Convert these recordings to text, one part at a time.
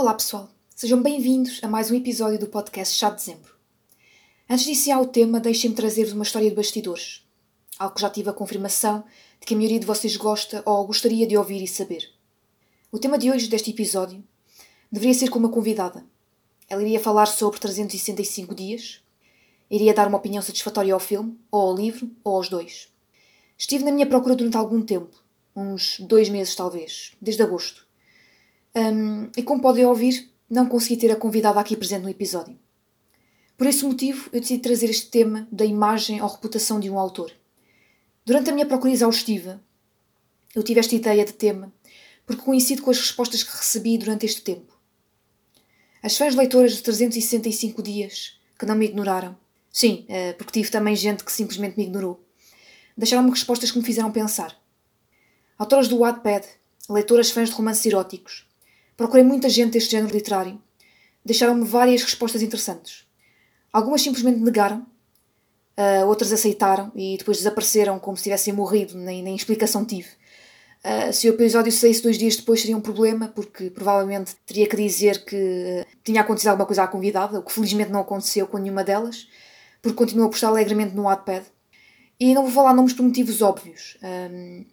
Olá pessoal, sejam bem-vindos a mais um episódio do podcast Chá de Dezembro. Antes de iniciar o tema, deixem-me trazer-vos uma história de bastidores, algo que já tive a confirmação de que a maioria de vocês gosta ou gostaria de ouvir e saber. O tema de hoje deste episódio deveria ser com uma convidada. Ela iria falar sobre 365 dias, iria dar uma opinião satisfatória ao filme, ou ao livro, ou aos dois. Estive na minha procura durante algum tempo, uns dois meses talvez, desde agosto. Um, e como podem ouvir, não consegui ter a convidada aqui presente no episódio. Por esse motivo, eu decidi trazer este tema da imagem ou reputação de um autor. Durante a minha procura exaustiva, eu tive esta ideia de tema porque coincido com as respostas que recebi durante este tempo. As fãs leitoras de 365 dias, que não me ignoraram, sim, eh, porque tive também gente que simplesmente me ignorou, deixaram-me respostas que me fizeram pensar. Autoras do Wattpad, leitoras fãs de romances eróticos, procurei muita gente deste género literário. Deixaram-me várias respostas interessantes. Algumas simplesmente negaram, uh, outras aceitaram e depois desapareceram como se tivessem morrido, nem, nem explicação tive. Uh, se o episódio saísse dois dias depois seria um problema, porque provavelmente teria que dizer que tinha acontecido alguma coisa à convidada, o que felizmente não aconteceu com nenhuma delas, porque continuo a postar alegremente no Wattpad. E não vou falar nomes por motivos óbvios. Um,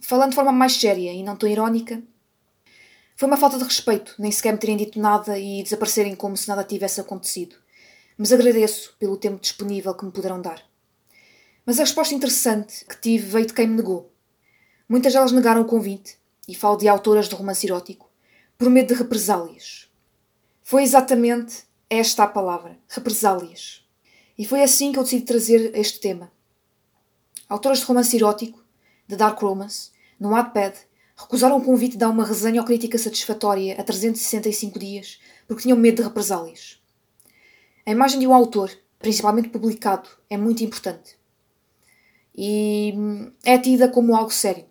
falando de forma mais séria e não tão irónica, foi uma falta de respeito nem sequer me terem dito nada e desaparecerem como se nada tivesse acontecido. Mas agradeço pelo tempo disponível que me puderam dar. Mas a resposta interessante que tive veio de quem me negou. Muitas delas negaram o convite, e falo de autoras de romance erótico, por medo de represálias. Foi exatamente esta a palavra: represálias. E foi assim que eu decidi trazer este tema. Autoras de romance erótico, de Dark Romance, no Wattpad, recusaram o convite de dar uma resenha ou crítica satisfatória a 365 dias porque tinham medo de represálias. A imagem de um autor, principalmente publicado, é muito importante. E é tida como algo sério.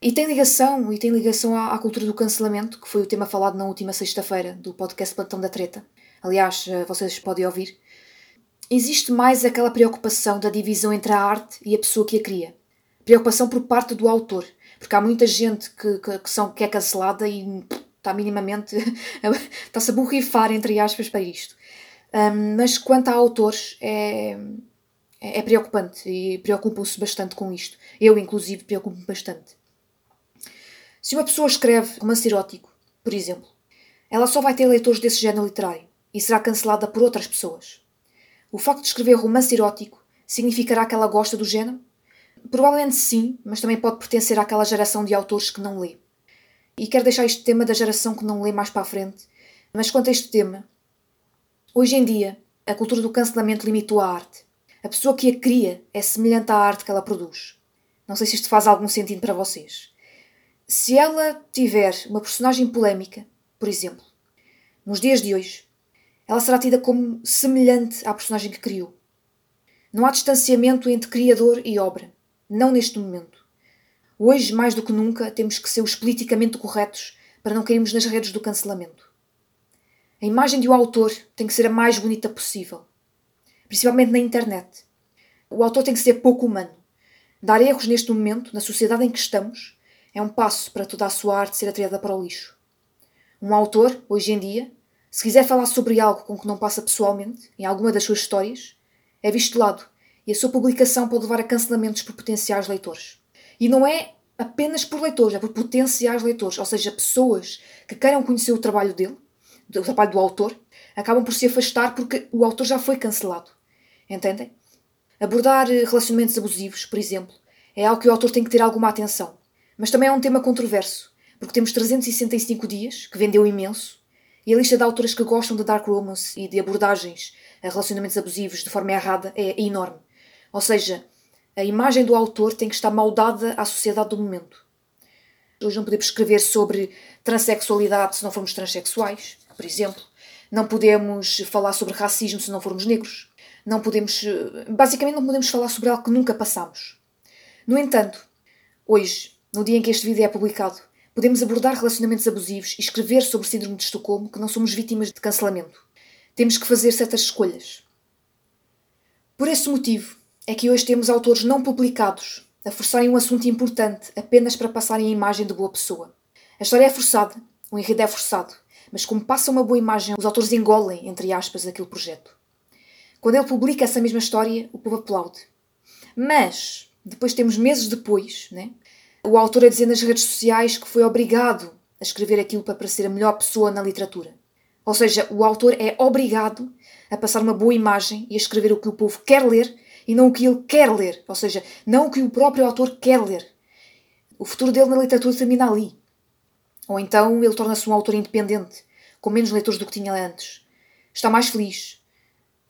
E tem ligação, e tem ligação à, à cultura do cancelamento, que foi o tema falado na última sexta-feira do podcast Plantão da Treta. Aliás, eh, vocês podem ouvir. Existe mais aquela preocupação da divisão entre a arte e a pessoa que a cria. Preocupação por parte do autor, porque há muita gente que, que, que, são, que é cancelada e está minimamente. está-se a borrifar, entre aspas, para isto. Um, mas quanto a autores, é, é, é preocupante e preocupam-se bastante com isto. Eu, inclusive, preocupo-me bastante. Se uma pessoa escreve romance erótico, por exemplo, ela só vai ter leitores desse género literário e será cancelada por outras pessoas. O facto de escrever romance erótico significará que ela gosta do género? Provavelmente sim, mas também pode pertencer àquela geração de autores que não lê. E quero deixar este tema da geração que não lê mais para a frente. Mas quanto a este tema, hoje em dia, a cultura do cancelamento limitou a arte. A pessoa que a cria é semelhante à arte que ela produz. Não sei se isto faz algum sentido para vocês. Se ela tiver uma personagem polémica, por exemplo, nos dias de hoje, ela será tida como semelhante à personagem que criou. Não há distanciamento entre criador e obra. Não neste momento. Hoje, mais do que nunca, temos que ser os politicamente corretos para não cairmos nas redes do cancelamento. A imagem de um autor tem que ser a mais bonita possível, principalmente na internet. O autor tem que ser pouco humano. Dar erros neste momento, na sociedade em que estamos, é um passo para toda a sua arte ser atirada para o lixo. Um autor, hoje em dia, se quiser falar sobre algo com que não passa pessoalmente, em alguma das suas histórias, é visto de lado e a sua publicação pode levar a cancelamentos por potenciais leitores. E não é apenas por leitores, é por potenciais leitores, ou seja, pessoas que queiram conhecer o trabalho dele, o trabalho do autor, acabam por se afastar porque o autor já foi cancelado. Entendem? Abordar eh, relacionamentos abusivos, por exemplo, é algo que o autor tem que ter alguma atenção. Mas também é um tema controverso, porque temos 365 dias, que vendeu imenso, e a lista de autoras que gostam de dark romance e de abordagens a relacionamentos abusivos de forma errada é enorme. Ou seja, a imagem do autor tem que estar moldada à sociedade do momento. Hoje não podemos escrever sobre transexualidade se não formos transexuais, por exemplo. Não podemos falar sobre racismo se não formos negros. Não podemos. Basicamente, não podemos falar sobre algo que nunca passamos. No entanto, hoje, no dia em que este vídeo é publicado, podemos abordar relacionamentos abusivos e escrever sobre Síndrome de Estocolmo que não somos vítimas de cancelamento. Temos que fazer certas escolhas. Por esse motivo, é que hoje temos autores não publicados a forçarem um assunto importante apenas para passarem a imagem de boa pessoa. A história é forçada, o enredo é forçado, mas como passa uma boa imagem, os autores engolem, entre aspas, aquele projeto. Quando ele publica essa mesma história, o povo aplaude. Mas, depois temos meses depois, né, o autor a dizer nas redes sociais que foi obrigado a escrever aquilo para parecer a melhor pessoa na literatura. Ou seja, o autor é obrigado a passar uma boa imagem e a escrever o que o povo quer ler e não o que ele quer ler. Ou seja, não o que o próprio autor quer ler. O futuro dele na literatura termina ali. Ou então ele torna-se um autor independente, com menos leitores do que tinha antes. Está mais feliz.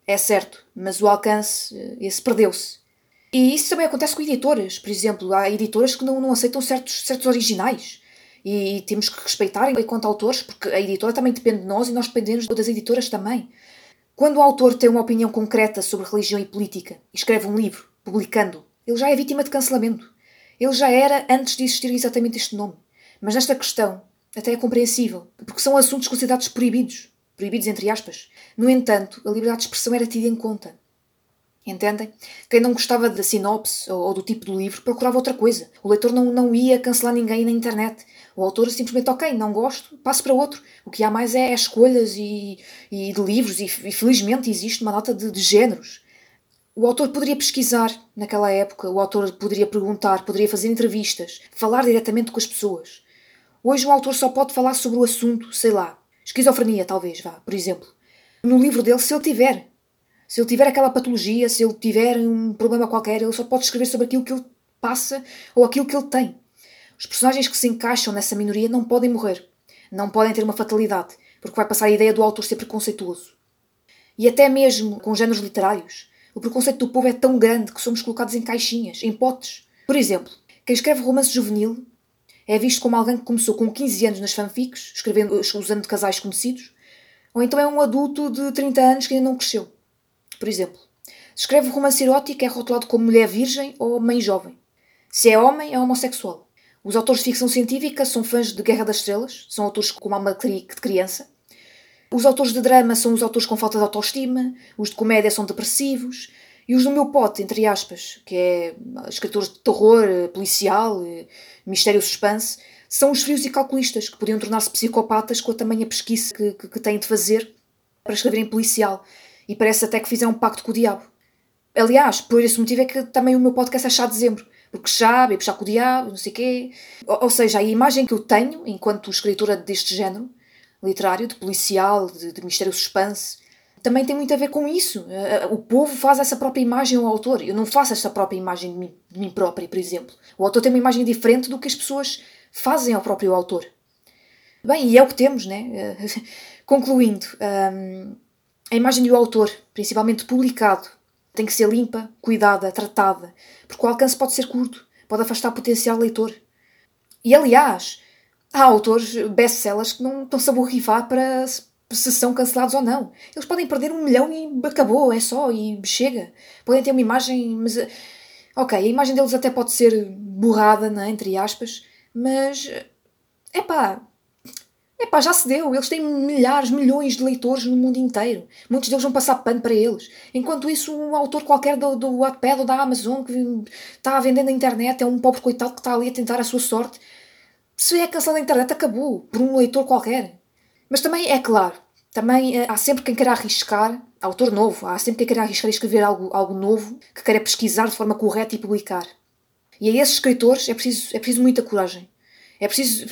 É certo, mas o alcance, eh, esse perdeu-se. E isso também acontece com editoras. Por exemplo, há editoras que não, não aceitam certos, certos originais. E, temos que respeitar enquanto autores, porque a editora também depende de nós e nós dependemos das editoras também. Quando o autor tem uma opinião concreta sobre religião e política e escreve um livro, publicando, ele já é vítima de cancelamento. Ele já era antes de existir exatamente este nome. Mas nesta questão, até é compreensível, porque são assuntos considerados proibidos. Proibidos entre aspas. No entanto, a liberdade de expressão era tida em conta. Entendem? Quem não gostava da sinopse ou, do tipo do livro procurava outra coisa. O leitor não, não ia cancelar ninguém na internet. O autor simplesmente, ok, não gosto, passo para outro. O que há mais é, é escolhas e, e de livros, e, e, felizmente existe uma nota de, de géneros. O autor poderia pesquisar naquela época, o autor poderia perguntar, poderia fazer entrevistas, falar diretamente com as pessoas. Hoje o autor só pode falar sobre o assunto, sei lá, esquizofrenia, talvez, vá, por exemplo. No livro dele, se ele tiver. Se ele tiver aquela patologia, se ele tiver um problema qualquer, ele só pode escrever sobre aquilo que ele passa ou aquilo que ele tem. Os personagens que se encaixam nessa minoria não podem morrer. Não podem ter uma fatalidade, porque vai passar a ideia do autor ser preconceituoso. E até mesmo com géneros literários, o preconceito do povo é tão grande que somos colocados em caixinhas, em potes. Por exemplo, quem escreve romance juvenil é visto como alguém que começou com 15 anos nas fanfics, escrevendo, usando casais conhecidos, ou então é um adulto de 30 anos que ainda não cresceu. Por exemplo, se escreve romance erótico é rotulado como mulher virgem ou mãe jovem. Se é homem, é homossexual. Os autores de ficção científica são fãs de Guerra das Estrelas, são autores com alma de criança. Os autores de drama são os autores com falta de autoestima, os de comédia são depressivos, e os do meu pote, entre aspas, que é escritores de terror, policial, mistério suspense, são os frios e calculistas, que podiam tornar-se psicopatas com a tamanha pesquisa que, que, que têm de fazer para escreverem policial. E parece até que fizeram um pacto com o diabo. Aliás, por esse motivo é que também o meu podcast é chá de dezembro. Porque chá, bebe chá com o diabo, não sei o quê. Ou, seja, a imagem que eu tenho, enquanto escritora deste género, literário, de policial, de, de mistério suspense, também tem muito a ver com isso. Eh, eh, o povo faz essa própria imagem ao autor. Eu não faço essa própria imagem de mim, de mim própria, por exemplo. O autor tem uma imagem diferente do que as pessoas fazem ao próprio autor. Bem, e é o que temos, né? Concluindo, um, a imagem do autor, principalmente publicado, tem que ser limpa, cuidada, tratada, porque o alcance pode ser curto, pode afastar potencial leitor. E aliás, há autores best-sellers que não estão-se a borrifar para se são cancelados ou não. Eles podem perder um milhão e acabou, é só, e chega. Podem ter uma imagem, mas. Ok, a imagem deles até pode ser borrada, né, entre aspas, mas. É Epá, já se deu. Eles têm milhares, milhões de leitores no mundo inteiro. Muitos deles vão passar pano para eles. Enquanto isso, um autor qualquer do, do Wattpad ou da Amazon que está a vender na internet é um pobre coitado que está ali a tentar a sua sorte. Se é cancelado na internet, acabou. Por um leitor qualquer. Mas também, é claro, também eh, há sempre quem queira arriscar, autor novo, há sempre quem queira arriscar escrever algo, algo novo, que queira pesquisar de forma correta e publicar. E a esses escritores é preciso, é preciso muita coragem. É preciso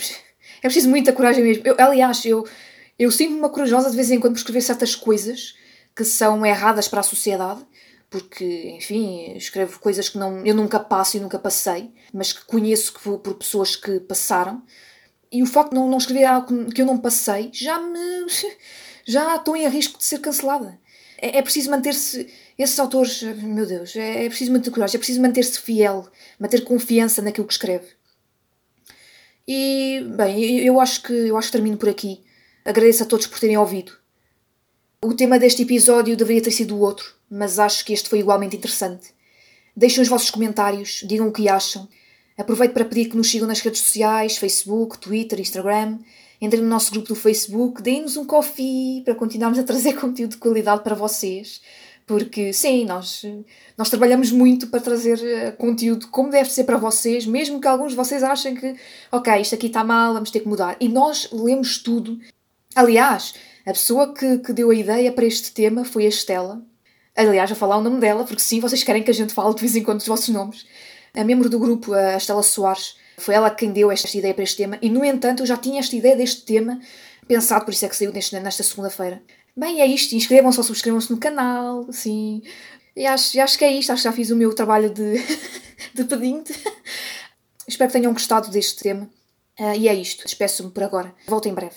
é preciso muita coragem mesmo. Eu, aliás, eu, eu sinto-me uma corajosa de vez em quando por escrever certas coisas que são erradas para a sociedade, porque, enfim, escrevo coisas que não, eu nunca passo e nunca passei, mas que conheço que, por pessoas que passaram. E o facto de não, não escrever algo que eu não passei já me. já estou em risco de ser cancelada. É, é preciso manter-se. Esses autores, meu Deus, é, é preciso manter coragem, é preciso manter-se fiel, manter confiança naquilo que escreve. E, bem, eu acho que eu acho que termino por aqui. Agradeço a todos por terem ouvido. O tema deste episódio deveria ter sido outro, mas acho que este foi igualmente interessante. Deixem os vossos comentários, digam o que acham. Aproveito para pedir que nos sigam nas redes sociais, Facebook, Twitter, Instagram. Entrem no nosso grupo do Facebook, deem-nos um coffee para continuarmos a trazer conteúdo de qualidade para vocês porque sim, nós, nós trabalhamos muito para trazer eh, conteúdo como deve ser para vocês, mesmo que alguns de vocês achem que, ok, isto aqui está mal, vamos ter que mudar. E nós lemos tudo, Aliás, a pessoa que, que deu a ideia para este tema foi a Estela. Aliás, a falar o nome dela, porque sim, vocês querem que a gente fale de vez em quando os vossos nomes. A membro do grupo, a Estela Soares, foi ela quem deu esta ideia para este tema, e no entanto eu já tinha esta ideia deste tema pensado, por isso é que saiu neste, nesta segunda-feira. Bem, é isto, inscrevam-se ou subscrevam-se no canal, sim. E acho, acho que é isto, acho que já fiz o meu trabalho de, de pedinte. Espero que tenham gostado deste tema. Uh, e é isto, despeço-me por agora. Volto em breve.